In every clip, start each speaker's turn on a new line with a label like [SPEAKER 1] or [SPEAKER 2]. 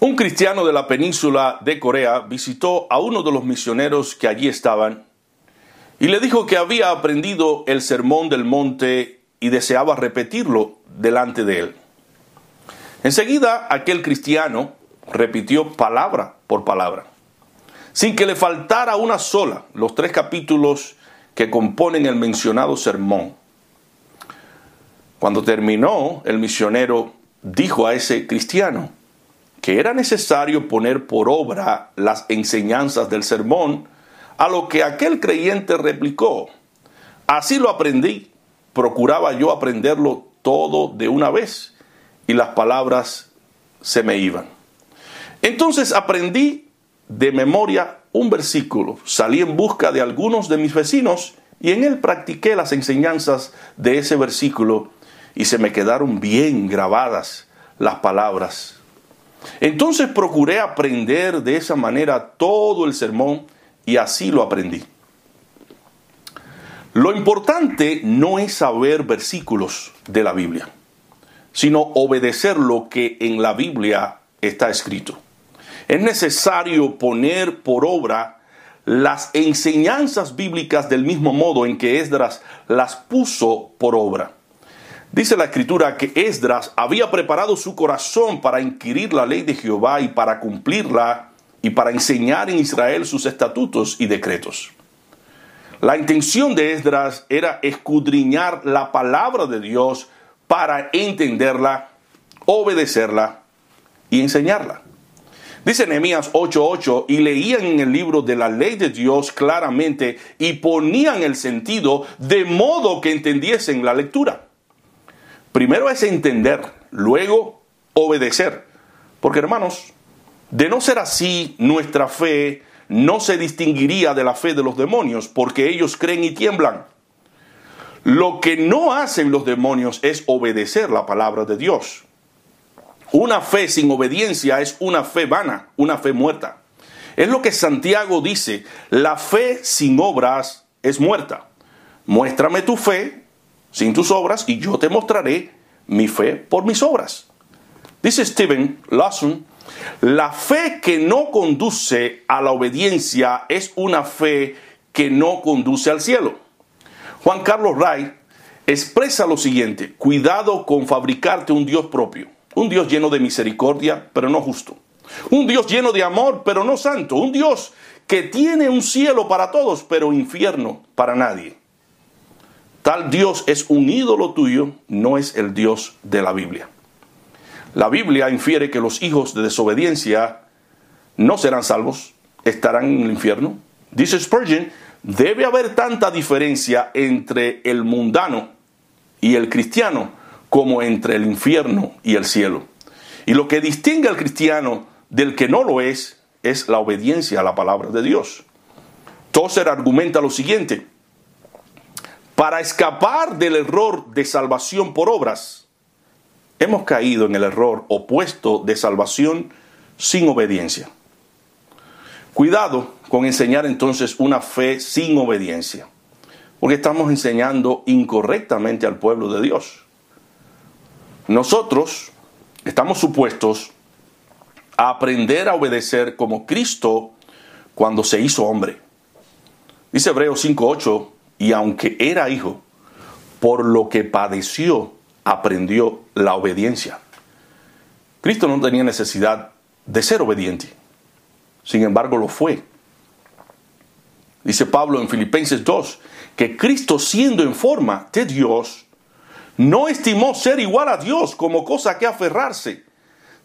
[SPEAKER 1] Un cristiano de la península de Corea visitó a uno de los misioneros que allí estaban y le dijo que había aprendido el sermón del monte y deseaba repetirlo delante de él. Enseguida aquel cristiano repitió palabra por palabra, sin que le faltara una sola, los tres capítulos que componen el mencionado sermón. Cuando terminó, el misionero dijo a ese cristiano, que era necesario poner por obra las enseñanzas del sermón, a lo que aquel creyente replicó, así lo aprendí, procuraba yo aprenderlo todo de una vez, y las palabras se me iban. Entonces aprendí de memoria un versículo, salí en busca de algunos de mis vecinos y en él practiqué las enseñanzas de ese versículo y se me quedaron bien grabadas las palabras entonces procuré aprender de esa manera todo el sermón y así lo aprendí. Lo importante no es saber versículos de la Biblia, sino obedecer lo que en la Biblia está escrito. Es necesario poner por obra las enseñanzas bíblicas del mismo modo en que Esdras las puso por obra. Dice la escritura que Esdras había preparado su corazón para inquirir la ley de Jehová y para cumplirla y para enseñar en Israel sus estatutos y decretos. La intención de Esdras era escudriñar la palabra de Dios para entenderla, obedecerla y enseñarla. Dice Nehemías 8:8, y leían en el libro de la ley de Dios claramente y ponían el sentido de modo que entendiesen la lectura. Primero es entender, luego obedecer. Porque hermanos, de no ser así, nuestra fe no se distinguiría de la fe de los demonios, porque ellos creen y tiemblan. Lo que no hacen los demonios es obedecer la palabra de Dios. Una fe sin obediencia es una fe vana, una fe muerta. Es lo que Santiago dice, la fe sin obras es muerta. Muéstrame tu fe sin tus obras y yo te mostraré mi fe por mis obras. Dice Stephen Lawson, la fe que no conduce a la obediencia es una fe que no conduce al cielo. Juan Carlos Ray expresa lo siguiente, cuidado con fabricarte un Dios propio, un Dios lleno de misericordia, pero no justo, un Dios lleno de amor, pero no santo, un Dios que tiene un cielo para todos, pero infierno para nadie. Tal Dios es un ídolo tuyo, no es el Dios de la Biblia. La Biblia infiere que los hijos de desobediencia no serán salvos, estarán en el infierno. Dice Spurgeon, debe haber tanta diferencia entre el mundano y el cristiano como entre el infierno y el cielo. Y lo que distingue al cristiano del que no lo es es la obediencia a la palabra de Dios. Tozer argumenta lo siguiente, para escapar del error de salvación por obras, hemos caído en el error opuesto de salvación sin obediencia. Cuidado con enseñar entonces una fe sin obediencia, porque estamos enseñando incorrectamente al pueblo de Dios. Nosotros estamos supuestos a aprender a obedecer como Cristo cuando se hizo hombre. Dice Hebreos 5.8, y aunque era hijo, por lo que padeció, aprendió la obediencia. Cristo no tenía necesidad de ser obediente, sin embargo lo fue. Dice Pablo en Filipenses 2, que Cristo siendo en forma de Dios, no estimó ser igual a Dios como cosa que aferrarse,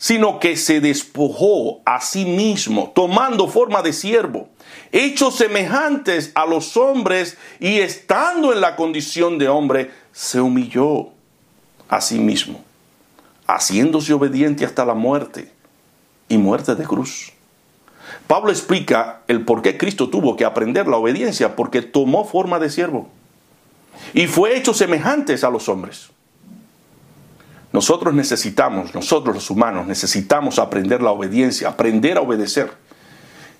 [SPEAKER 1] sino que se despojó a sí mismo, tomando forma de siervo, hechos semejantes a los hombres y estando en la condición de hombre, se humilló a sí mismo, haciéndose obediente hasta la muerte y muerte de cruz. Pablo explica el por qué Cristo tuvo que aprender la obediencia, porque tomó forma de siervo y fue hecho semejantes a los hombres. Nosotros necesitamos, nosotros los humanos, necesitamos aprender la obediencia, aprender a obedecer.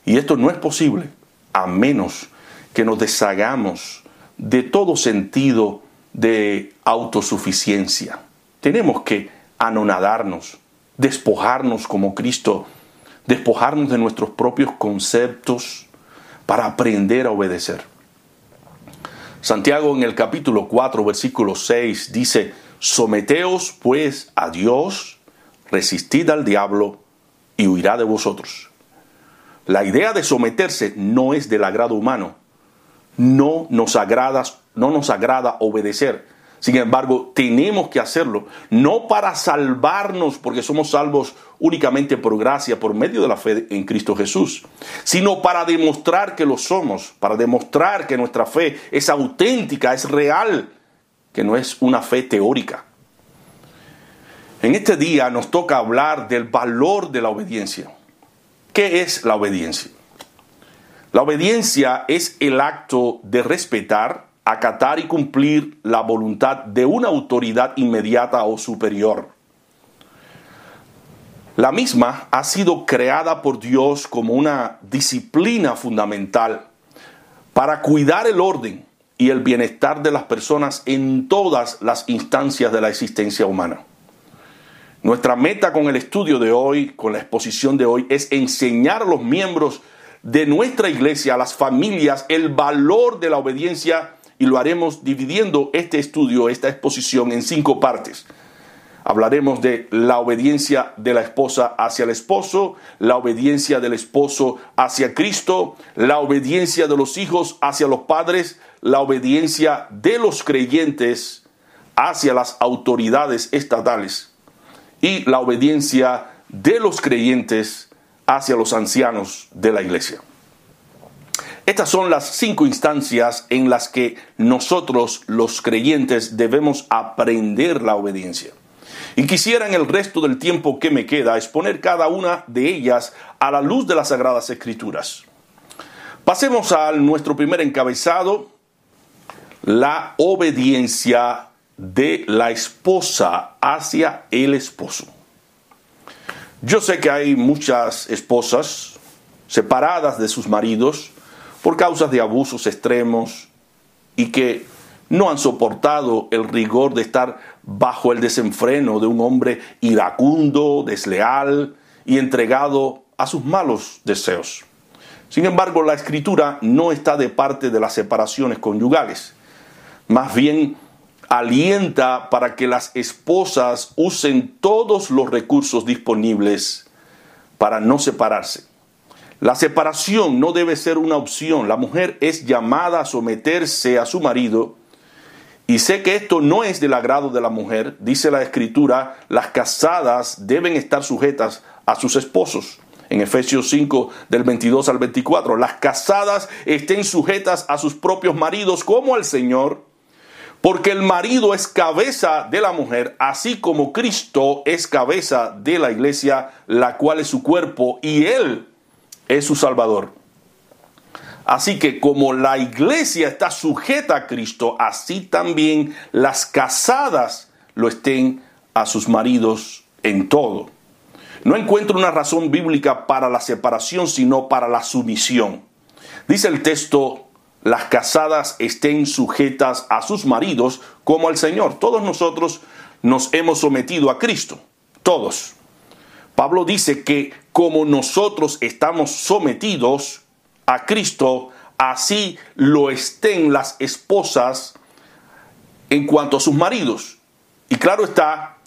[SPEAKER 1] Y esto no es posible a menos que nos deshagamos de todo sentido de autosuficiencia. Tenemos que anonadarnos, despojarnos como Cristo despojarnos de nuestros propios conceptos para aprender a obedecer. Santiago en el capítulo 4, versículo 6 dice, someteos pues a Dios, resistid al diablo y huirá de vosotros. La idea de someterse no es del agrado humano. No nos agrada, no nos agrada obedecer. Sin embargo, tenemos que hacerlo, no para salvarnos, porque somos salvos únicamente por gracia, por medio de la fe en Cristo Jesús, sino para demostrar que lo somos, para demostrar que nuestra fe es auténtica, es real, que no es una fe teórica. En este día nos toca hablar del valor de la obediencia. ¿Qué es la obediencia? La obediencia es el acto de respetar, acatar y cumplir la voluntad de una autoridad inmediata o superior. La misma ha sido creada por Dios como una disciplina fundamental para cuidar el orden y el bienestar de las personas en todas las instancias de la existencia humana. Nuestra meta con el estudio de hoy, con la exposición de hoy, es enseñar a los miembros de nuestra iglesia, a las familias, el valor de la obediencia y lo haremos dividiendo este estudio, esta exposición en cinco partes. Hablaremos de la obediencia de la esposa hacia el esposo, la obediencia del esposo hacia Cristo, la obediencia de los hijos hacia los padres, la obediencia de los creyentes hacia las autoridades estatales y la obediencia de los creyentes hacia los ancianos de la iglesia. Estas son las cinco instancias en las que nosotros los creyentes debemos aprender la obediencia. Y quisiera en el resto del tiempo que me queda exponer cada una de ellas a la luz de las Sagradas Escrituras. Pasemos a nuestro primer encabezado, la obediencia de la esposa hacia el esposo. Yo sé que hay muchas esposas separadas de sus maridos por causas de abusos extremos y que no han soportado el rigor de estar bajo el desenfreno de un hombre iracundo, desleal y entregado a sus malos deseos. Sin embargo, la escritura no está de parte de las separaciones conyugales. Más bien alienta para que las esposas usen todos los recursos disponibles para no separarse. La separación no debe ser una opción. La mujer es llamada a someterse a su marido. Y sé que esto no es del agrado de la mujer. Dice la escritura, las casadas deben estar sujetas a sus esposos. En Efesios 5 del 22 al 24, las casadas estén sujetas a sus propios maridos como al Señor porque el marido es cabeza de la mujer, así como Cristo es cabeza de la iglesia, la cual es su cuerpo, y Él es su Salvador. Así que como la iglesia está sujeta a Cristo, así también las casadas lo estén a sus maridos en todo. No encuentro una razón bíblica para la separación, sino para la sumisión. Dice el texto las casadas estén sujetas a sus maridos como al Señor. Todos nosotros nos hemos sometido a Cristo, todos. Pablo dice que como nosotros estamos sometidos a Cristo, así lo estén las esposas en cuanto a sus maridos. Y claro está,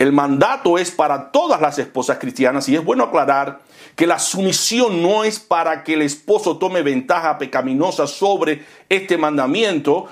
[SPEAKER 1] el mandato es para todas las esposas cristianas y es bueno aclarar que la sumisión no es para que el esposo tome ventaja pecaminosa sobre este mandamiento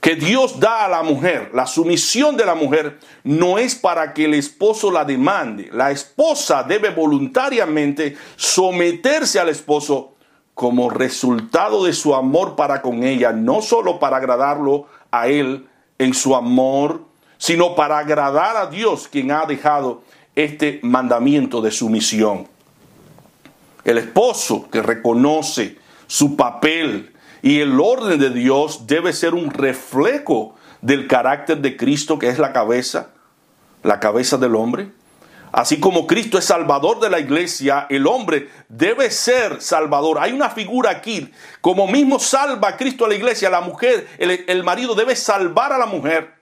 [SPEAKER 1] que Dios da a la mujer. La sumisión de la mujer no es para que el esposo la demande. La esposa debe voluntariamente someterse al esposo como resultado de su amor para con ella, no solo para agradarlo a él en su amor sino para agradar a Dios quien ha dejado este mandamiento de sumisión. El esposo que reconoce su papel y el orden de Dios debe ser un reflejo del carácter de Cristo que es la cabeza, la cabeza del hombre. Así como Cristo es salvador de la iglesia, el hombre debe ser salvador. Hay una figura aquí, como mismo salva a Cristo a la iglesia, la mujer, el, el marido debe salvar a la mujer.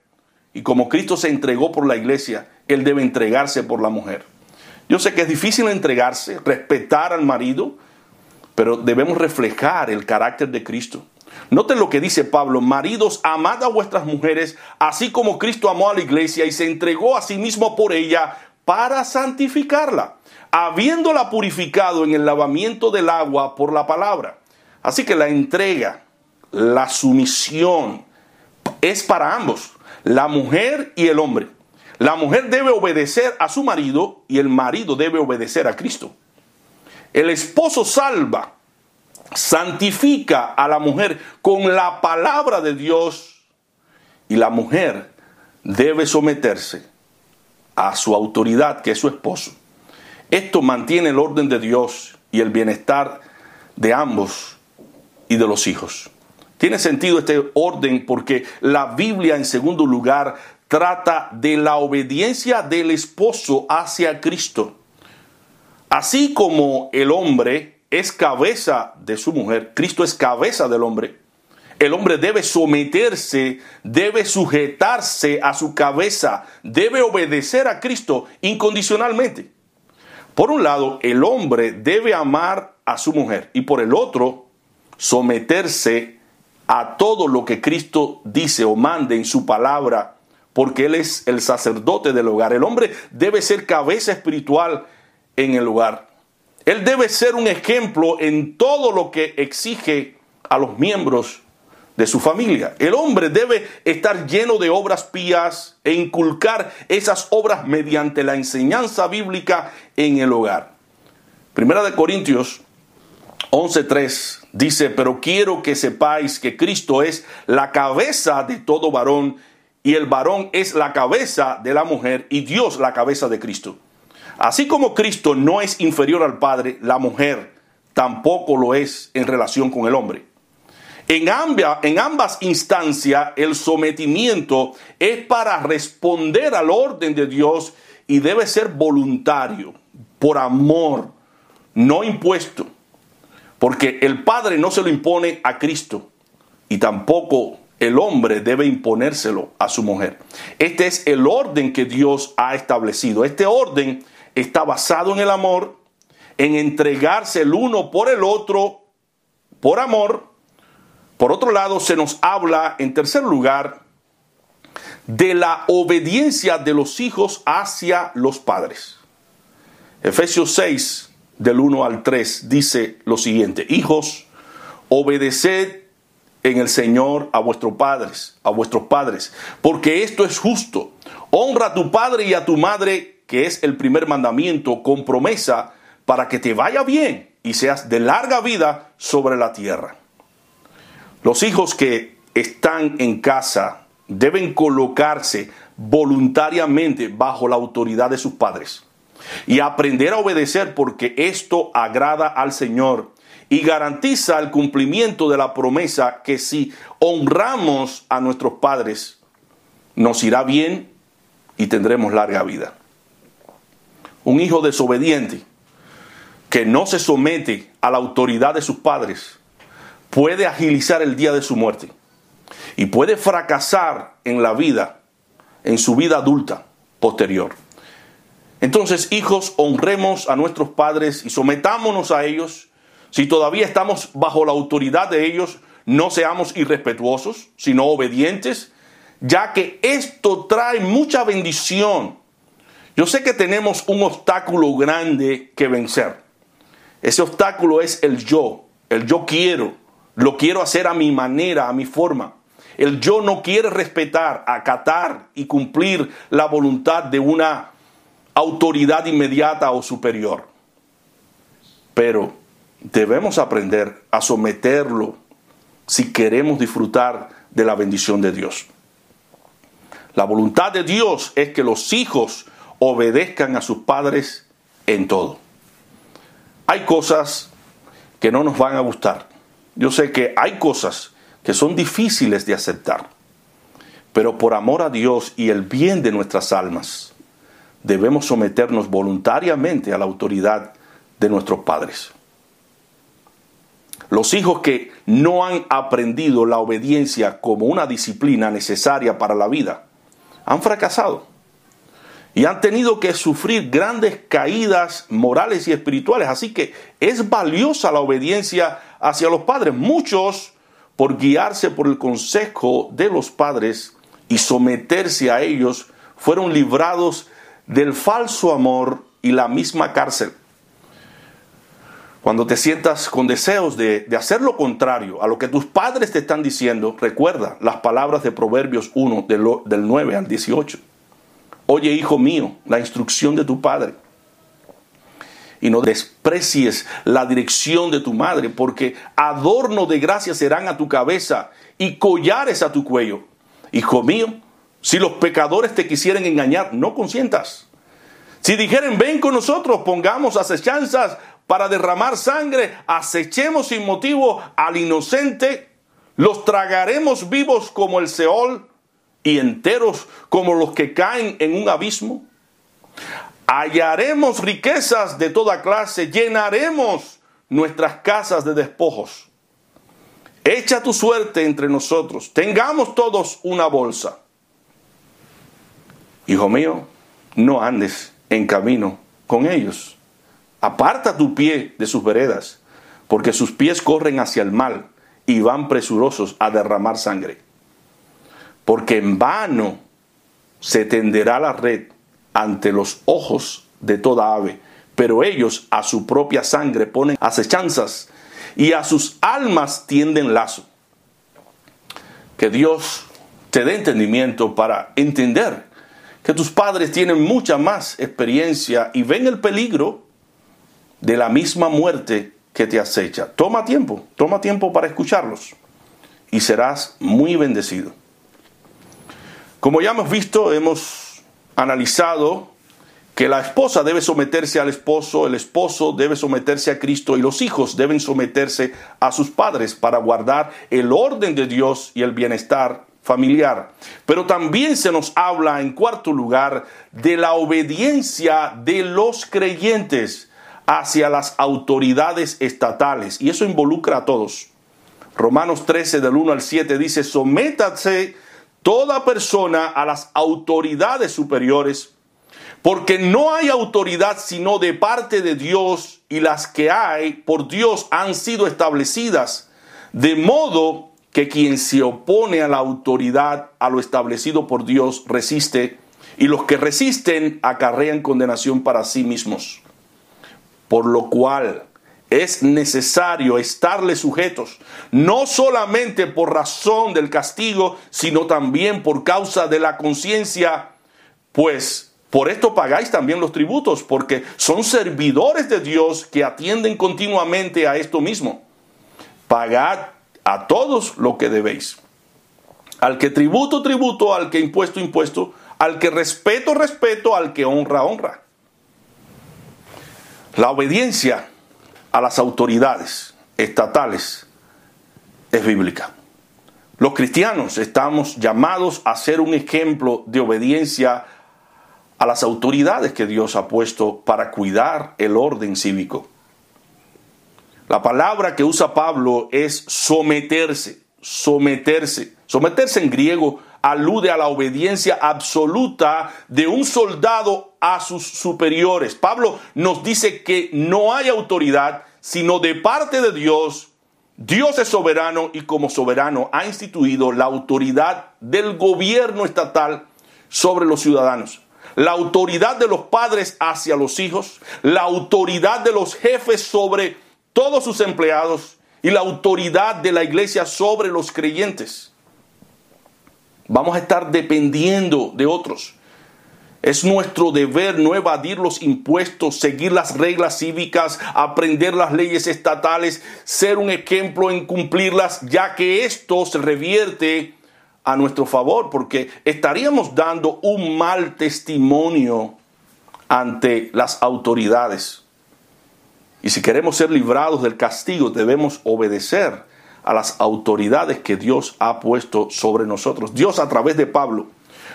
[SPEAKER 1] Y como Cristo se entregó por la iglesia, Él debe entregarse por la mujer. Yo sé que es difícil entregarse, respetar al marido, pero debemos reflejar el carácter de Cristo. Noten lo que dice Pablo, maridos, amad a vuestras mujeres, así como Cristo amó a la iglesia y se entregó a sí mismo por ella para santificarla, habiéndola purificado en el lavamiento del agua por la palabra. Así que la entrega, la sumisión es para ambos, la mujer y el hombre. La mujer debe obedecer a su marido y el marido debe obedecer a Cristo. El esposo salva, santifica a la mujer con la palabra de Dios y la mujer debe someterse a su autoridad, que es su esposo. Esto mantiene el orden de Dios y el bienestar de ambos y de los hijos. Tiene sentido este orden porque la Biblia en segundo lugar trata de la obediencia del esposo hacia Cristo. Así como el hombre es cabeza de su mujer, Cristo es cabeza del hombre. El hombre debe someterse, debe sujetarse a su cabeza, debe obedecer a Cristo incondicionalmente. Por un lado, el hombre debe amar a su mujer y por el otro, someterse a todo lo que Cristo dice o mande en su palabra porque Él es el sacerdote del hogar. El hombre debe ser cabeza espiritual en el hogar. Él debe ser un ejemplo en todo lo que exige a los miembros de su familia. El hombre debe estar lleno de obras pías e inculcar esas obras mediante la enseñanza bíblica en el hogar. Primera de Corintios 11:3 dice, pero quiero que sepáis que Cristo es la cabeza de todo varón y el varón es la cabeza de la mujer y Dios la cabeza de Cristo. Así como Cristo no es inferior al Padre, la mujer tampoco lo es en relación con el hombre. En, en ambas instancias el sometimiento es para responder al orden de Dios y debe ser voluntario, por amor, no impuesto. Porque el Padre no se lo impone a Cristo y tampoco el hombre debe imponérselo a su mujer. Este es el orden que Dios ha establecido. Este orden está basado en el amor, en entregarse el uno por el otro, por amor. Por otro lado, se nos habla, en tercer lugar, de la obediencia de los hijos hacia los padres. Efesios 6, del 1 al 3, dice lo siguiente, hijos, obedeced en el Señor a vuestros padres, a vuestros padres, porque esto es justo. Honra a tu padre y a tu madre, que es el primer mandamiento, con promesa para que te vaya bien y seas de larga vida sobre la tierra. Los hijos que están en casa deben colocarse voluntariamente bajo la autoridad de sus padres y aprender a obedecer porque esto agrada al Señor y garantiza el cumplimiento de la promesa que si honramos a nuestros padres, nos irá bien y tendremos larga vida. Un hijo desobediente que no se somete a la autoridad de sus padres puede agilizar el día de su muerte y puede fracasar en la vida, en su vida adulta posterior. Entonces, hijos, honremos a nuestros padres y sometámonos a ellos si todavía estamos bajo la autoridad de ellos, no seamos irrespetuosos, sino obedientes, ya que esto trae mucha bendición. Yo sé que tenemos un obstáculo grande que vencer. Ese obstáculo es el yo, el yo quiero, lo quiero hacer a mi manera, a mi forma. El yo no quiere respetar, acatar y cumplir la voluntad de una autoridad inmediata o superior. Pero debemos aprender a someterlo si queremos disfrutar de la bendición de Dios. La voluntad de Dios es que los hijos obedezcan a sus padres en todo. Hay cosas que no nos van a gustar. Yo sé que hay cosas que son difíciles de aceptar. Pero por amor a Dios y el bien de nuestras almas, debemos someternos voluntariamente a la autoridad de nuestros padres. Los hijos que no han aprendido la obediencia como una disciplina necesaria para la vida han fracasado. y han tenido que sufrir grandes caídas morales y espirituales. Así que es valiosa la obediencia hacia los padres. Muchos, por guiarse por el consejo de los padres y someterse a ellos, fueron librados del falso amor y la misma cárcel. Cuando te sientas con deseos de, hacer lo contrario a lo que tus padres te están diciendo, recuerda las palabras de Proverbios 1 del, del 9 al 18. Oye, hijo mío, la instrucción de tu padre. Y no desprecies la dirección de tu madre, porque adorno de gracia serán a tu cabeza y collares a tu cuello. Hijo mío, si los pecadores te quisieren engañar, no consientas. Si dijeren, ven con nosotros, pongamos acechanzas para derramar sangre, acechemos sin motivo al inocente, los tragaremos vivos como el Seol y enteros como los que caen en un abismo? Hallaremos riquezas de toda clase, llenaremos nuestras casas de despojos. Echa tu suerte entre nosotros, tengamos todos una bolsa. Hijo mío, no andes en camino con ellos. Aparta tu pie de sus veredas, porque sus pies corren hacia el mal y van presurosos a derramar sangre porque en vano se tenderá la red ante los ojos de toda ave, pero ellos a su propia sangre ponen acechanzas y a sus almas tienden lazo. Que Dios te dé entendimiento para entender que tus padres tienen mucha más experiencia y ven el peligro de la misma muerte que te acecha. Toma tiempo, toma tiempo para escucharlos y serás muy bendecido. Como ya hemos visto, hemos analizado que la esposa debe someterse al esposo, el esposo debe someterse a Cristo y los hijos deben someterse a sus padres para guardar el orden de Dios y el bienestar familiar. Pero también se nos habla, en cuarto lugar, de la obediencia de los creyentes hacia las autoridades estatales. Y eso involucra a todos. Romanos 13 del 1 al 7 dice, sométase toda persona a las autoridades superiores, porque no hay autoridad sino de parte de Dios y las que hay por Dios han sido establecidas, de modo que quien se opone a la autoridad, a lo establecido por Dios, resiste, y los que resisten acarrean condenación para sí mismos. Por lo cual, es necesario estarle sujetos, no solamente por razón del castigo, sino también por causa de la conciencia, pues por esto pagáis también los tributos, porque son servidores de Dios que atienden continuamente a esto mismo. Pagad a todos lo que debéis. Al que tributo, tributo, al que impuesto, impuesto, al que respeto, respeto, al que honra, honra. La obediencia a las autoridades estatales es bíblica. Los cristianos estamos llamados a ser un ejemplo de obediencia a las autoridades que Dios ha puesto para cuidar el orden cívico. La palabra que usa Pablo es someterse, someterse. Someterse en griego alude a la obediencia absoluta de un soldado a sus superiores. Pablo nos dice que no hay autoridad sino de parte de Dios. Dios es soberano y como soberano ha instituido la autoridad del gobierno estatal sobre los ciudadanos. La autoridad de los padres hacia los hijos, la autoridad de los jefes sobre todos sus empleados y la autoridad de la iglesia sobre los creyentes. Vamos a estar dependiendo de otros. Es nuestro deber no evadir los impuestos, seguir las reglas cívicas, aprender las leyes estatales, ser un ejemplo en cumplirlas, ya que esto se revierte a nuestro favor, porque estaríamos dando un mal testimonio ante las autoridades. Y si queremos ser librados del castigo, debemos obedecer a las autoridades que Dios ha puesto sobre nosotros. Dios a través de Pablo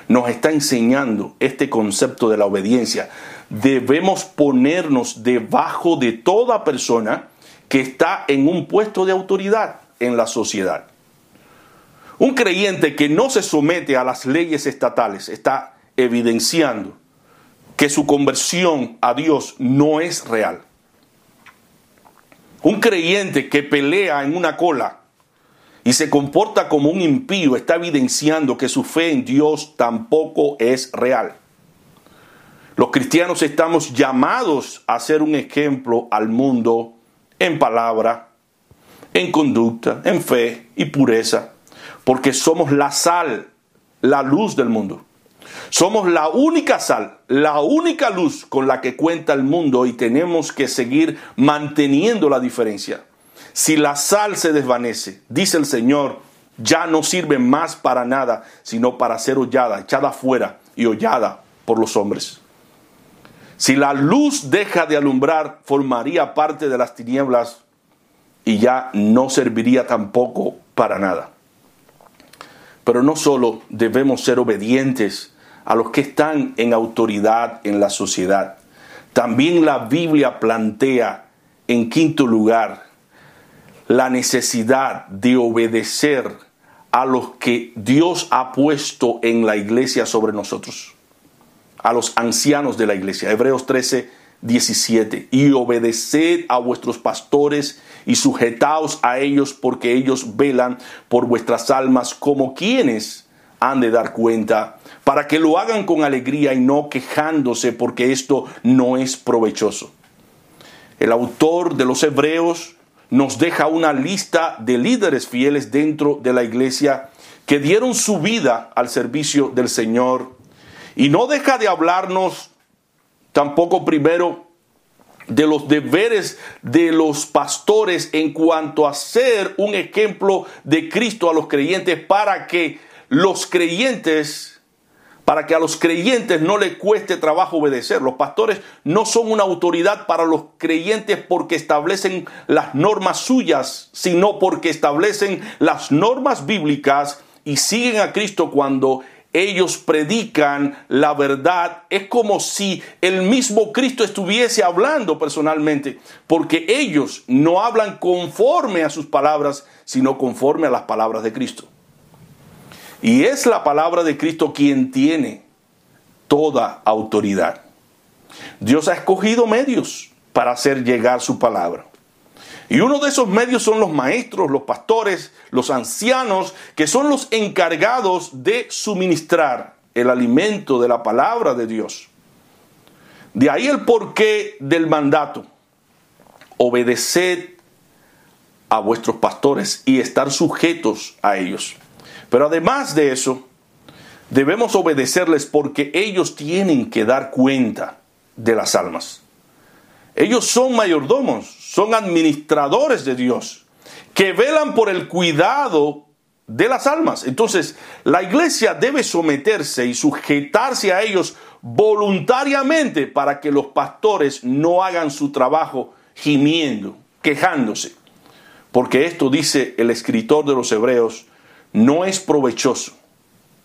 [SPEAKER 1] nos está enseñando este concepto de la obediencia. Debemos ponernos debajo de toda persona que está en un puesto de autoridad en la sociedad. Un creyente que no se somete a las leyes estatales está evidenciando que su conversión a Dios no es real. Un creyente que pelea en una cola y se comporta como un impío está evidenciando que su fe en Dios tampoco es real. Los cristianos estamos llamados a ser un ejemplo al mundo en palabra, en conducta, en fe y pureza, porque somos la sal, la luz del mundo. Somos la única sal, la única luz con la que cuenta el mundo y tenemos que seguir manteniendo la diferencia. Si la sal se desvanece, dice el Señor, ya no sirve más para nada, sino para ser hollada, echada afuera y hollada por los hombres. Si la luz deja de alumbrar, formaría parte de las tinieblas y ya no serviría tampoco para nada. Pero no solo debemos ser obedientes a los que están en autoridad en la sociedad, también la Biblia plantea en quinto lugar la necesidad de obedecer a los que Dios ha puesto en la iglesia sobre nosotros, a los ancianos de la iglesia. Hebreos 13, 17. Y obedeced a vuestros pastores y sujetaos a ellos porque ellos velan por vuestras almas como quienes han de dar cuenta, para que lo hagan con alegría y no quejándose porque esto no es provechoso. El autor de los Hebreos nos deja una lista de líderes fieles dentro de la iglesia que dieron su vida al servicio del Señor. Y no deja de hablarnos tampoco primero de los deberes de los pastores en cuanto a ser un ejemplo de Cristo a los creyentes para que los creyentes para que a los creyentes no les cueste trabajo obedecer. Los pastores no son una autoridad para los creyentes porque establecen las normas suyas, sino porque establecen las normas bíblicas y siguen a Cristo cuando ellos predican la verdad, es como si el mismo Cristo estuviese hablando personalmente, porque ellos no hablan conforme a sus palabras, sino conforme a las palabras de Cristo. Y es la palabra de Cristo quien tiene toda autoridad. Dios ha escogido medios para hacer llegar su palabra. Y uno de esos medios son los maestros, los pastores, los ancianos, que son los encargados de suministrar el alimento de la palabra de Dios. De ahí el porqué del mandato. Obedeced a vuestros pastores y estar sujetos a ellos. Pero además de eso, debemos obedecerles porque ellos tienen que dar cuenta de las almas. Ellos son mayordomos, son administradores de Dios, que velan por el cuidado de las almas. Entonces, la iglesia debe someterse y sujetarse a ellos voluntariamente para que los pastores no hagan su trabajo gimiendo, quejándose. Porque esto dice el escritor de los Hebreos, no es provechoso,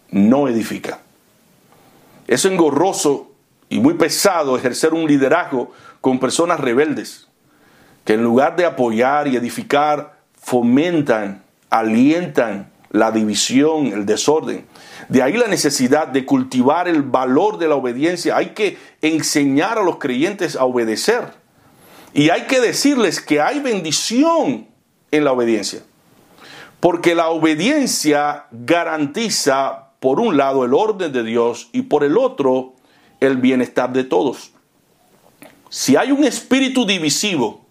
[SPEAKER 1] no edifica. Es engorroso y muy pesado ejercer un liderazgo con personas rebeldes, que en lugar de apoyar y edificar, fomentan, alientan la división, el desorden. De ahí la necesidad de cultivar el valor de la obediencia. Hay que enseñar a los creyentes a obedecer. Y hay que decirles que hay bendición en la obediencia. Porque la obediencia garantiza, por un lado, el orden de Dios y por el otro, el bienestar de todos. Si hay un espíritu divisivo,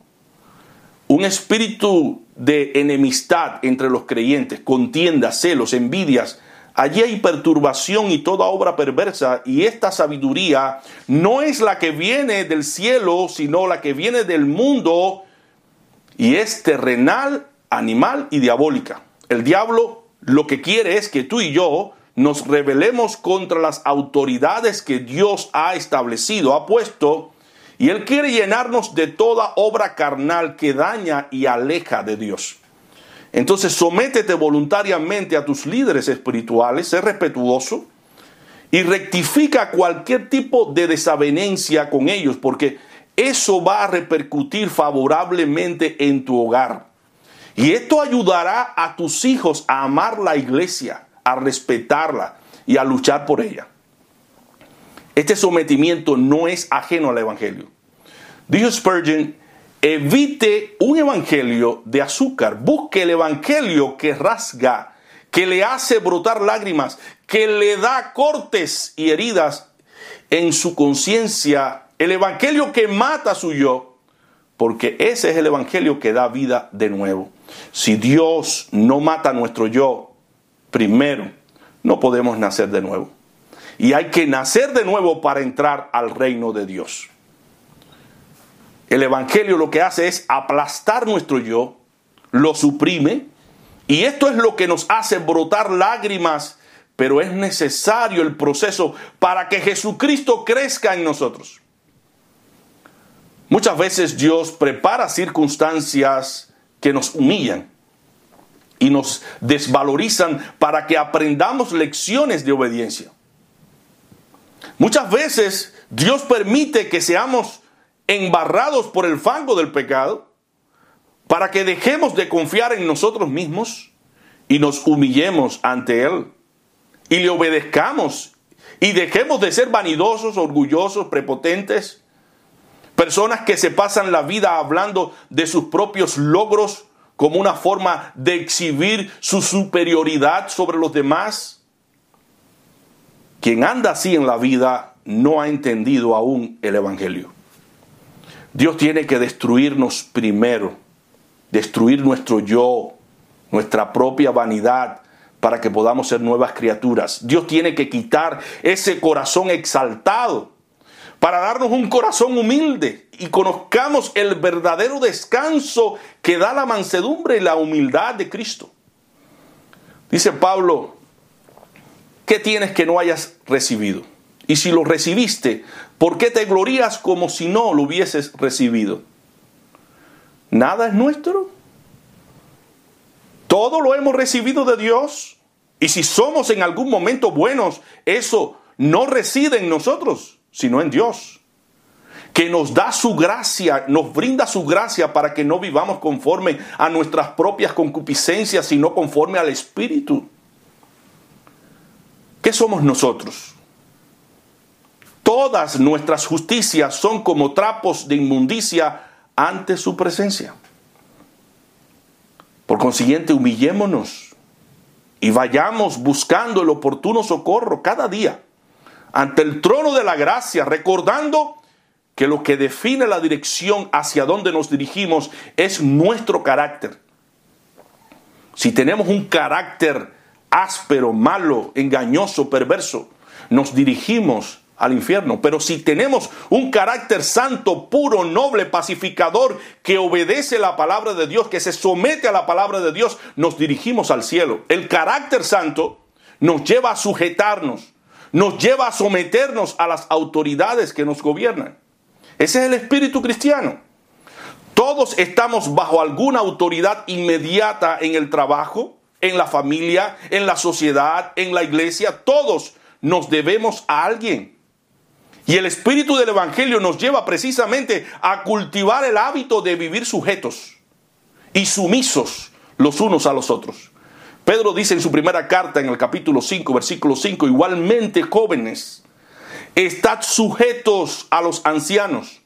[SPEAKER 1] un espíritu de enemistad entre los creyentes, contiendas, celos, envidias, allí hay perturbación y toda obra perversa, y esta sabiduría no es la que viene del cielo, sino la que viene del mundo, y es terrenal animal y diabólica. El diablo lo que quiere es que tú y yo nos rebelemos contra las autoridades que Dios ha establecido, ha puesto, y Él quiere llenarnos de toda obra carnal que daña y aleja de Dios. Entonces sométete voluntariamente a tus líderes espirituales, sé respetuoso y rectifica cualquier tipo de desavenencia con ellos, porque eso va a repercutir favorablemente en tu hogar. Y esto ayudará a tus hijos a amar la iglesia, a respetarla y a luchar por ella. Este sometimiento no es ajeno al Evangelio. Dijo Spurgeon, evite un Evangelio de azúcar, busque el Evangelio que rasga, que le hace brotar lágrimas, que le da cortes y heridas en su conciencia, el Evangelio que mata su yo, porque ese es el Evangelio que da vida de nuevo. Si Dios no mata nuestro yo primero, no podemos nacer de nuevo. Y hay que nacer de nuevo para entrar al reino de Dios. El Evangelio lo que hace es aplastar nuestro yo, lo suprime, y esto es lo que nos hace brotar lágrimas, pero es necesario el proceso para que Jesucristo crezca en nosotros. Muchas veces Dios prepara circunstancias que nos humillan y nos desvalorizan para que aprendamos lecciones de obediencia. Muchas veces Dios permite que seamos embarrados por el fango del pecado para que dejemos de confiar en nosotros mismos y nos humillemos ante Él y le obedezcamos y dejemos de ser vanidosos, orgullosos, prepotentes, personas que se pasan la vida hablando de sus propios logros como una forma de exhibir su superioridad sobre los demás. Quien anda así en la vida no ha entendido aún el Evangelio. Dios tiene que destruirnos primero, destruir nuestro yo, nuestra propia vanidad, para que podamos ser nuevas criaturas. Dios tiene que quitar ese corazón exaltado para darnos un corazón humilde y conozcamos el verdadero descanso que da la mansedumbre y la humildad de Cristo. Dice Pablo, ¿qué tienes que no hayas recibido? Y si lo recibiste, ¿por qué te glorías como si no lo hubieses recibido? Nada es nuestro. Todo lo hemos recibido de Dios. Y si somos en algún momento buenos, eso no reside en nosotros sino en Dios, que nos da su gracia, nos brinda su gracia para que no vivamos conforme a nuestras propias concupiscencias, sino conforme al Espíritu. ¿Qué somos nosotros? Todas nuestras justicias son como trapos de inmundicia ante su presencia. Por consiguiente, humillémonos y vayamos buscando el oportuno socorro cada día ante el trono de la gracia, recordando que lo que define la dirección hacia donde nos dirigimos es nuestro carácter. Si tenemos un carácter áspero, malo, engañoso, perverso, nos dirigimos al infierno. Pero si tenemos un carácter santo, puro, noble, pacificador, que obedece la palabra de Dios, que se somete a la palabra de Dios, nos dirigimos al cielo. El carácter santo nos lleva a sujetarnos, nos lleva a someternos a las autoridades que nos gobiernan. Ese es el espíritu cristiano. Todos estamos bajo alguna autoridad inmediata en el trabajo, en la familia, en la sociedad, en la iglesia. Todos nos debemos a alguien. Y el espíritu del Evangelio nos lleva precisamente a cultivar el hábito de vivir sujetos y sumisos los unos a los otros. Pedro dice en su primera carta, en el capítulo 5, versículo 5, igualmente jóvenes, estad sujetos a los ancianos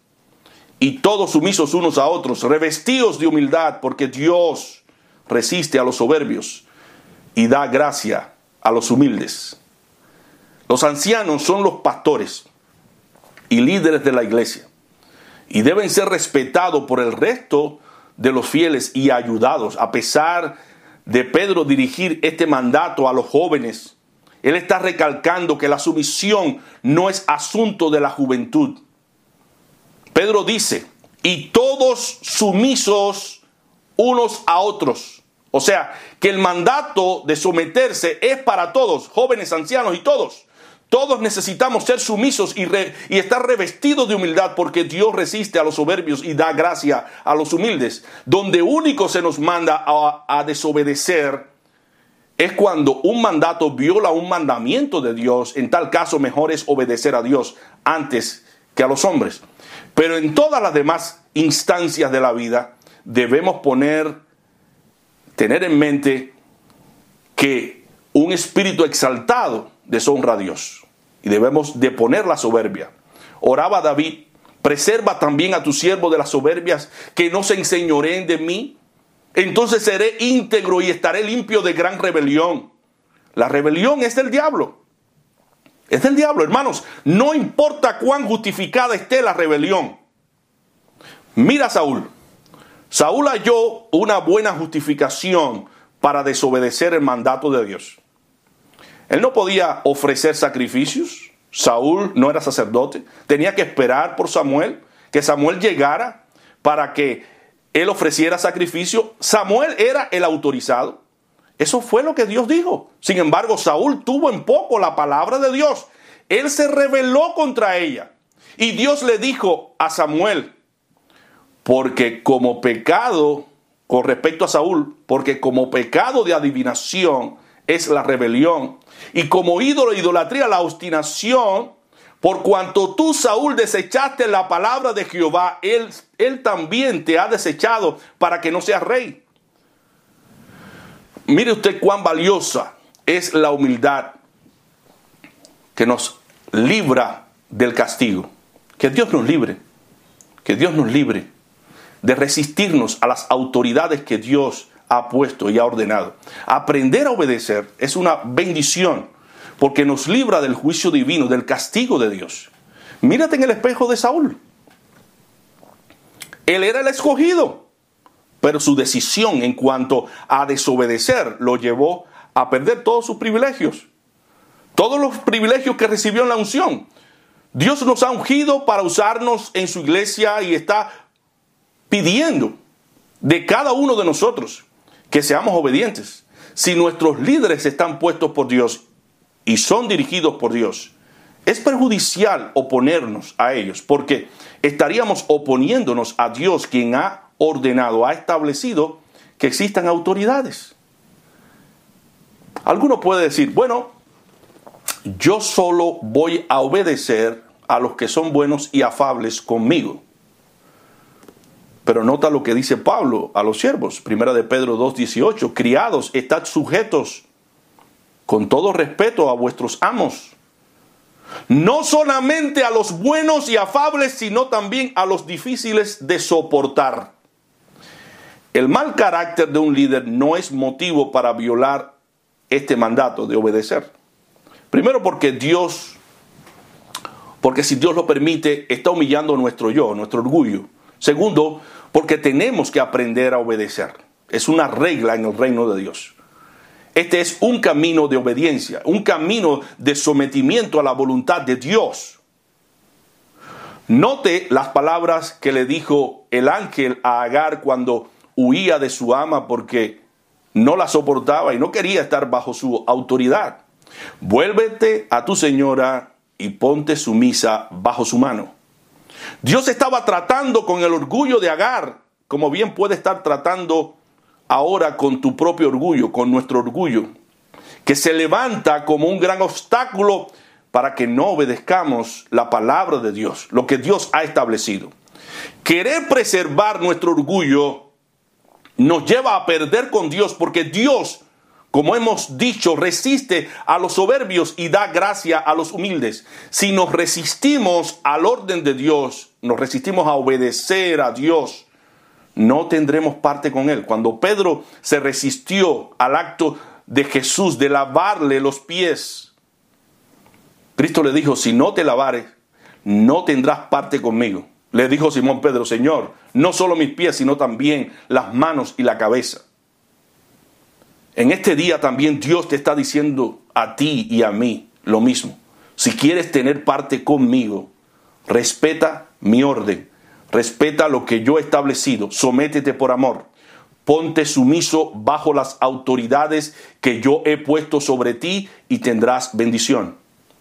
[SPEAKER 1] y todos sumisos unos a otros, revestidos de humildad, porque Dios resiste a los soberbios y da gracia a los humildes. Los ancianos son los pastores y líderes de la iglesia y deben ser respetados por el resto de los fieles y ayudados a pesar de de Pedro dirigir este mandato a los jóvenes, él está recalcando que la sumisión no es asunto de la juventud. Pedro dice, y todos sumisos unos a otros. O sea, que el mandato de someterse es para todos, jóvenes, ancianos y todos. Todos necesitamos ser sumisos y, estar revestidos de humildad porque Dios resiste a los soberbios y da gracia a los humildes. Donde único se nos manda a, a desobedecer es cuando un mandato viola un mandamiento de Dios. En tal caso mejor es obedecer a Dios antes que a los hombres. Pero en todas las demás instancias de la vida debemos poner, tener en mente que un espíritu exaltado deshonra a Dios. Y debemos deponer la soberbia. Oraba David, preserva también a tu siervo de las soberbias, que no se enseñoreen de mí. Entonces seré íntegro y estaré limpio de gran rebelión. La rebelión es del diablo. Es del diablo, hermanos. No importa cuán justificada esté la rebelión. Mira Saúl. Saúl halló una buena justificación para desobedecer el mandato de Dios. Él no podía ofrecer sacrificios. Saúl no era sacerdote. Tenía que esperar por Samuel, que Samuel llegara para que él ofreciera sacrificio. Samuel era el autorizado. Eso fue lo que Dios dijo. Sin embargo, Saúl tuvo en poco la palabra de Dios. Él se rebeló contra ella. Y Dios le dijo a Samuel, porque como pecado con respecto a Saúl, porque como pecado de adivinación es la rebelión, y como ídolo idolatría la obstinación, por cuanto tú, Saúl, desechaste la palabra de Jehová, él, él también te ha desechado para que no seas rey. Mire usted cuán valiosa es la humildad que nos libra del castigo. Que Dios nos libre, que Dios nos libre de resistirnos a las autoridades que Dios ha puesto y ha ordenado. Aprender a obedecer es una bendición porque nos libra del juicio divino, del castigo de Dios. Mírate en el espejo de Saúl. Él era el escogido, pero su decisión en cuanto a desobedecer lo llevó a perder todos sus privilegios. Todos los privilegios que recibió en la unción. Dios nos ha ungido para usarnos en su iglesia y está pidiendo de cada uno de nosotros que seamos obedientes. Si nuestros líderes están puestos por Dios y son dirigidos por Dios, es perjudicial oponernos a ellos porque estaríamos oponiéndonos a Dios quien ha ordenado, ha establecido que existan autoridades. Alguno puede decir, bueno, yo solo voy a obedecer a los que son buenos y afables conmigo. Pero nota lo que dice Pablo a los siervos, primera de Pedro 2.18, criados, estad sujetos con todo respeto a vuestros amos, no solamente a los buenos y afables, sino también a los difíciles de soportar. El mal carácter de un líder no es motivo para violar este mandato de obedecer. Primero porque Dios, porque si Dios lo permite, está humillando nuestro yo, nuestro orgullo. Segundo, porque tenemos que aprender a obedecer. Es una regla en el reino de Dios. Este es un camino de obediencia, un camino de sometimiento a la voluntad de Dios. Note las palabras que le dijo el ángel a Agar cuando huía de su ama porque no la soportaba y no quería estar bajo su autoridad. Vuélvete a tu señora y ponte sumisa bajo su mano. Dios estaba tratando con el orgullo de Agar, como bien puede estar tratando ahora con tu propio orgullo, con nuestro orgullo, que se levanta como un gran obstáculo para que no obedezcamos la palabra de Dios, lo que Dios ha establecido. Querer preservar nuestro orgullo nos lleva a perder con Dios porque Dios como hemos dicho, resiste a los soberbios y da gracia a los humildes. Si nos resistimos al orden de Dios, nos resistimos a obedecer a Dios, no tendremos parte con Él. Cuando Pedro se resistió al acto de Jesús de lavarle los pies, Cristo le dijo, si no te lavares, no tendrás parte conmigo. Le dijo Simón Pedro, Señor, no solo mis pies, sino también las manos y la cabeza. En este día también Dios te está diciendo a ti y a mí lo mismo. Si quieres tener parte conmigo, respeta mi orden, respeta lo que yo he establecido, sométete por amor, ponte sumiso bajo las autoridades que yo he puesto sobre ti y tendrás bendición.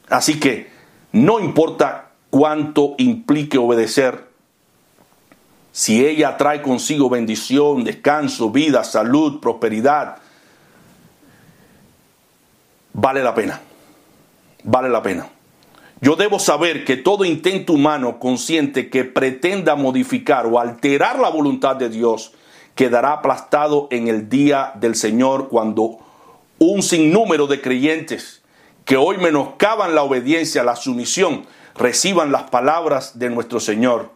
[SPEAKER 1] Así que no importa cuánto implique obedecer, si ella trae consigo bendición, descanso, vida, salud, prosperidad, vale la pena. Vale la pena. Yo debo saber que todo intento humano consciente que pretenda modificar o alterar la voluntad de Dios quedará aplastado en el día del Señor cuando un sinnúmero de creyentes que hoy menoscaban la obediencia, la sumisión, reciban las palabras de nuestro Señor.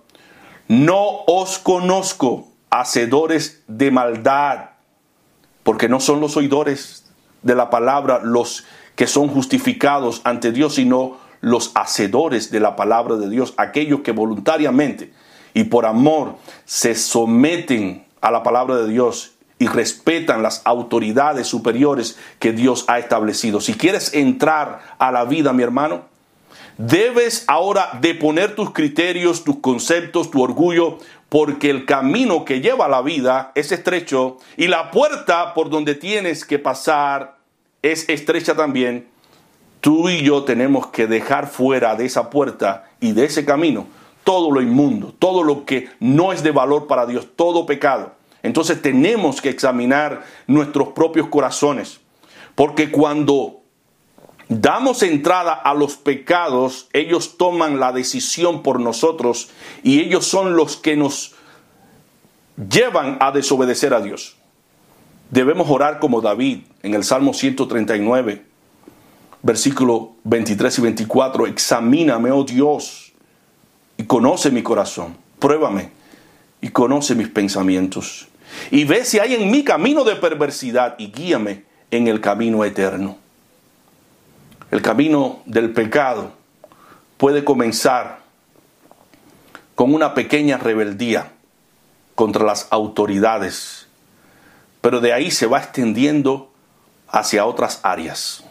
[SPEAKER 1] No os conozco, hacedores de maldad, porque no son los oidores de la palabra los que son justificados ante Dios, sino los hacedores de la palabra de Dios, aquellos que voluntariamente y por amor se someten a la palabra de Dios y respetan las autoridades superiores que Dios ha establecido. Si quieres entrar a la vida, mi hermano, debes ahora deponer tus criterios, tus conceptos, tu orgullo, porque el camino que lleva a la vida es estrecho y la puerta por donde tienes que pasar es estrecha también. Tú y yo tenemos que dejar fuera de esa puerta y de ese camino todo lo inmundo, todo lo que no es de valor para Dios, todo pecado. Entonces tenemos que examinar nuestros propios corazones, porque cuando damos entrada a los pecados, ellos toman la decisión por nosotros y ellos son los que nos llevan a desobedecer a Dios. Debemos orar como David en el Salmo 139, versículo 23 y 24, examíname, oh Dios, y conoce mi corazón, pruébame y conoce mis pensamientos. Y ve si hay en mi camino de perversidad y guíame en el camino eterno. El camino del pecado puede comenzar con una pequeña rebeldía contra las autoridades, pero de ahí se va extendiendo hacia otras áreas.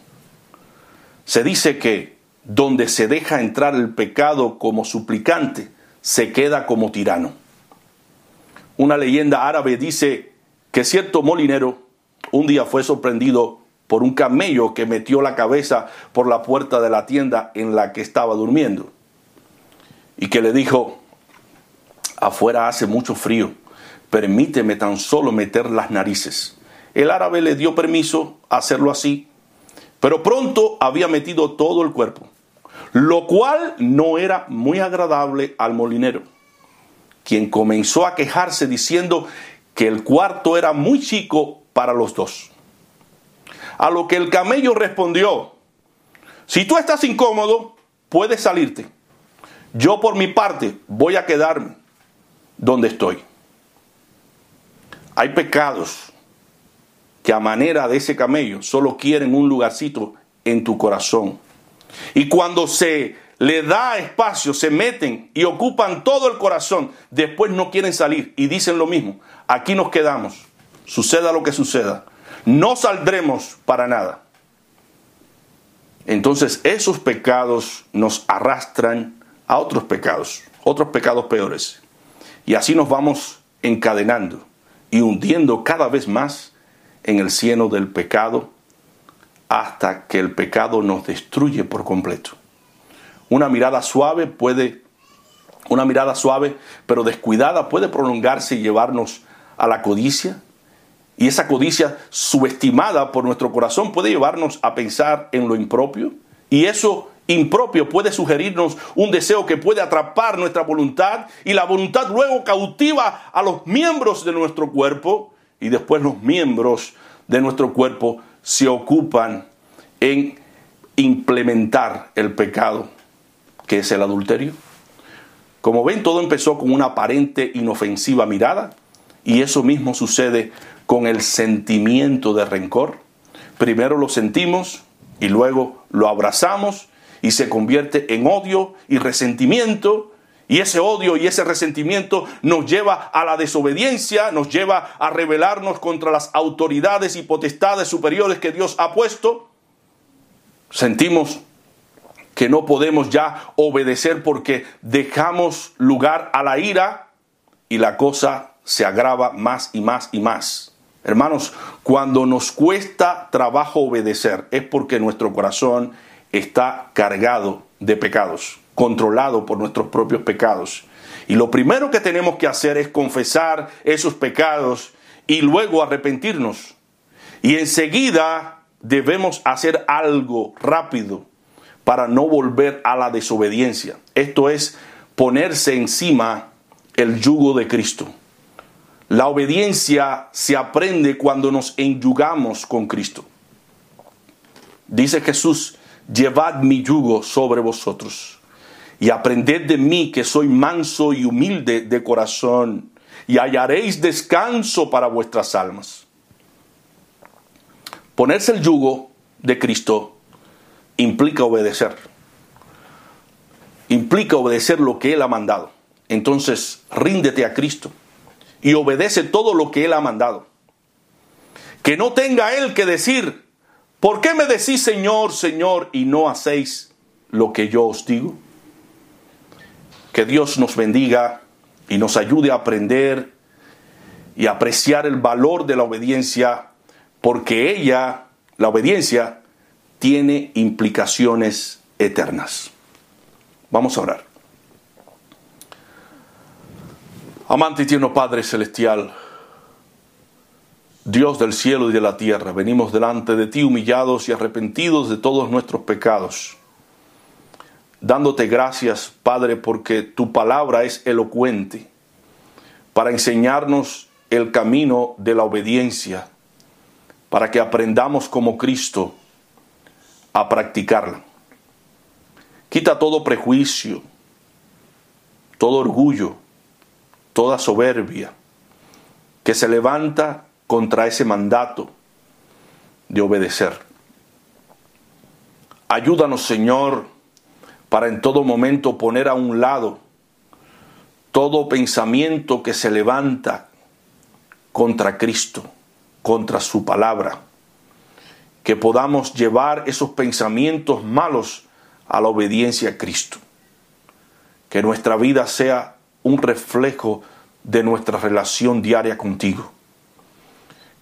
[SPEAKER 1] Se dice que donde se deja entrar el pecado como suplicante, se queda como tirano. Una leyenda árabe dice que cierto molinero un día fue sorprendido por un camello que metió la cabeza por la puerta de la tienda en la que estaba durmiendo y que le dijo, afuera hace mucho frío, permíteme tan solo meter las narices. El árabe le dio permiso a hacerlo así, pero pronto había metido todo el cuerpo, lo cual no era muy agradable al molinero quien comenzó a quejarse diciendo que el cuarto era muy chico para los dos. A lo que el camello respondió, si tú estás incómodo, puedes salirte. Yo por mi parte voy a quedarme donde estoy. Hay pecados que a manera de ese camello solo quieren un lugarcito en tu corazón. Y cuando se le da espacio, se meten y ocupan todo el corazón, después no quieren salir y dicen lo mismo, aquí nos quedamos, suceda lo que suceda, no saldremos para nada. Entonces esos pecados nos arrastran a otros pecados, otros pecados peores. Y así nos vamos encadenando y hundiendo cada vez más en el cieno del pecado hasta que el pecado nos destruye por completo. Una mirada suave puede, una mirada suave pero descuidada puede prolongarse y llevarnos a la codicia. Y esa codicia subestimada por nuestro corazón puede llevarnos a pensar en lo impropio. Y eso impropio puede sugerirnos un deseo que puede atrapar nuestra voluntad y la voluntad luego cautiva a los miembros de nuestro cuerpo y después los miembros de nuestro cuerpo se ocupan en implementar el pecado que es el adulterio. Como ven, todo empezó con una aparente inofensiva mirada y eso mismo sucede con el sentimiento de rencor. Primero lo sentimos y luego lo abrazamos y se convierte en odio y resentimiento. Y ese odio y ese resentimiento nos lleva a la desobediencia, nos lleva a rebelarnos contra las autoridades y potestades superiores que Dios ha puesto. Sentimos que no podemos ya obedecer porque dejamos lugar a la ira y la cosa se agrava más y más y más. Hermanos, cuando nos cuesta trabajo obedecer es porque nuestro corazón está cargado de pecados, controlado por nuestros propios pecados. Y lo primero que tenemos que hacer es confesar esos pecados y luego arrepentirnos. Y enseguida debemos hacer algo rápido para no volver a la desobediencia. Esto es ponerse encima el yugo de Cristo. La obediencia se aprende cuando nos enyugamos con Cristo. Dice Jesús llevad mi yugo sobre vosotros y aprended de mí que soy manso y humilde de corazón y hallaréis descanso para vuestras almas. Ponerse el yugo de Cristo implica obedecer. Implica obedecer lo que Él ha mandado. Entonces, ríndete a Cristo y obedece todo lo que Él ha mandado. Que no tenga Él que decir, ¿por qué me decís Señor, Señor y no hacéis lo que yo os digo? Que Dios nos bendiga y nos ayude a aprender y apreciar el valor de la obediencia, porque ella, la obediencia, tiene implicaciones eternas. Vamos a orar. Amante y tierno Padre Celestial, Dios del cielo y de la tierra, venimos delante de ti humillados y arrepentidos de todos nuestros pecados, dándote gracias, Padre, porque tu palabra es elocuente para enseñarnos el camino de la obediencia, para que aprendamos como Cristo a practicarla. Quita todo prejuicio, todo orgullo, toda soberbia que se levanta contra ese mandato de obedecer. Ayúdanos, Señor, para en todo momento poner a un lado todo pensamiento que se levanta contra Cristo, contra su palabra. Que podamos llevar esos pensamientos malos a la obediencia a Cristo. Que nuestra vida sea un reflejo de nuestra relación diaria contigo.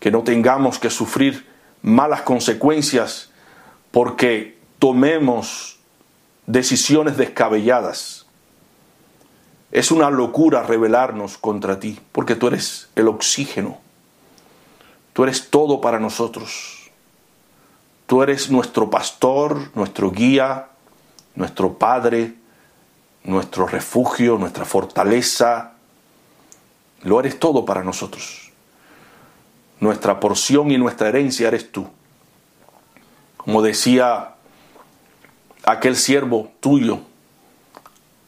[SPEAKER 1] Que no tengamos que sufrir malas consecuencias porque tomemos decisiones descabelladas. Es una locura rebelarnos contra ti, porque tú eres el oxígeno. Tú eres todo para nosotros. Tú eres nuestro pastor, nuestro guía, nuestro padre, nuestro refugio, nuestra fortaleza. Lo eres todo para nosotros. Nuestra porción y nuestra herencia eres tú. Como decía aquel siervo tuyo,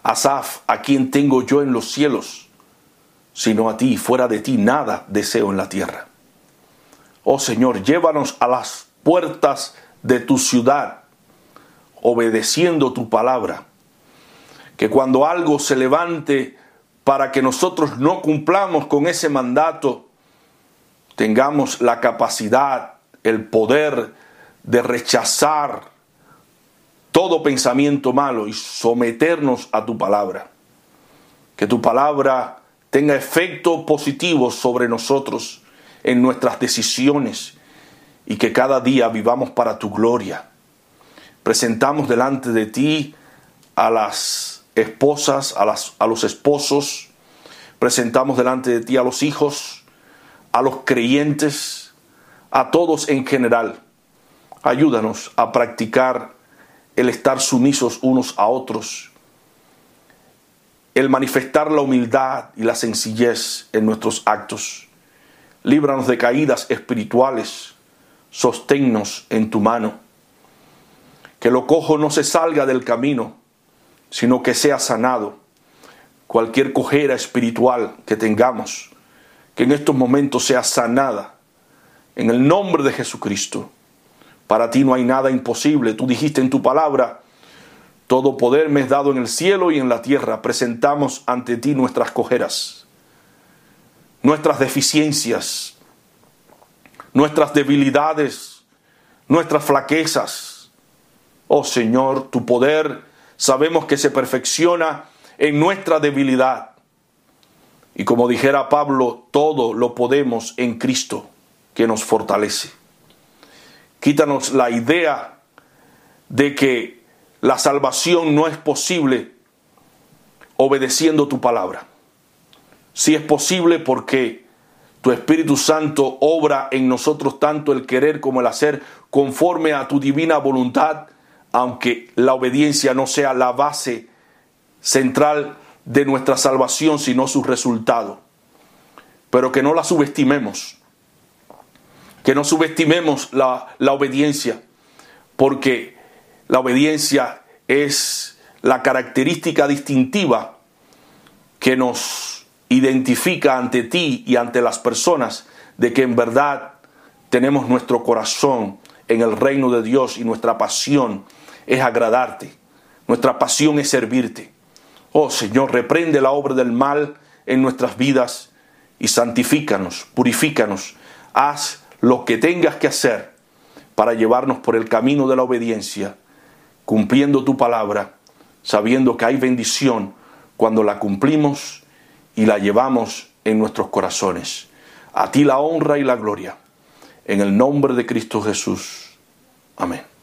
[SPEAKER 1] Asaf, a quien tengo yo en los cielos, sino a ti, fuera de ti nada deseo en la tierra. Oh Señor, llévanos a las puertas de tu ciudad, obedeciendo tu palabra que cuando algo se levante para que nosotros no cumplamos con ese mandato, tengamos la capacidad, el poder de rechazar todo pensamiento malo y someternos a tu palabra. Que tu palabra tenga efecto positivo sobre nosotros en nuestras decisiones y que cada día vivamos para tu gloria. Presentamos delante de ti a las esposas, a, las, a los esposos, presentamos delante de ti a los hijos, a los creyentes, a todos en general. Ayúdanos a practicar el estar sumisos unos a otros, el manifestar la humildad y la sencillez en nuestros actos. Líbranos de caídas espirituales, sosténnos en tu mano. Que lo cojo no se salga del camino, sino que sea sanado. Cualquier cojera espiritual que tengamos, que en estos momentos sea sanada. En el nombre de Jesucristo. Para ti no hay nada imposible. Tú dijiste en tu palabra, todo poder me es dado en el cielo y en la tierra. Presentamos ante ti nuestras cojeras, nuestras deficiencias, nuestras debilidades, nuestras flaquezas. Oh Señor, tu poder sabemos que se perfecciona en nuestra debilidad. Y como dijera Pablo, todo lo podemos en Cristo que nos fortalece. Quítanos la idea de que la salvación no es posible obedeciendo tu palabra. Si es posible porque tu Espíritu Santo obra en nosotros tanto el querer como el hacer conforme a tu divina voluntad aunque la obediencia no sea la base central de nuestra salvación, sino su resultado. Pero que no la subestimemos, que no subestimemos la, la obediencia, porque La obediencia es la característica distintiva que nos identifica ante ti y ante las personas de que en verdad tenemos nuestro corazón en el reino de Dios y nuestra pasión es agradarte. Nuestra pasión es servirte. Oh Señor, reprende la obra del mal en nuestras vidas y santifícanos, purifícanos. Haz lo que tengas que hacer para llevarnos por el camino de la obediencia, cumpliendo tu palabra, sabiendo que hay bendición cuando la cumplimos y la llevamos en nuestros corazones. A ti la honra y la gloria. En el nombre de Cristo Jesús. Amén.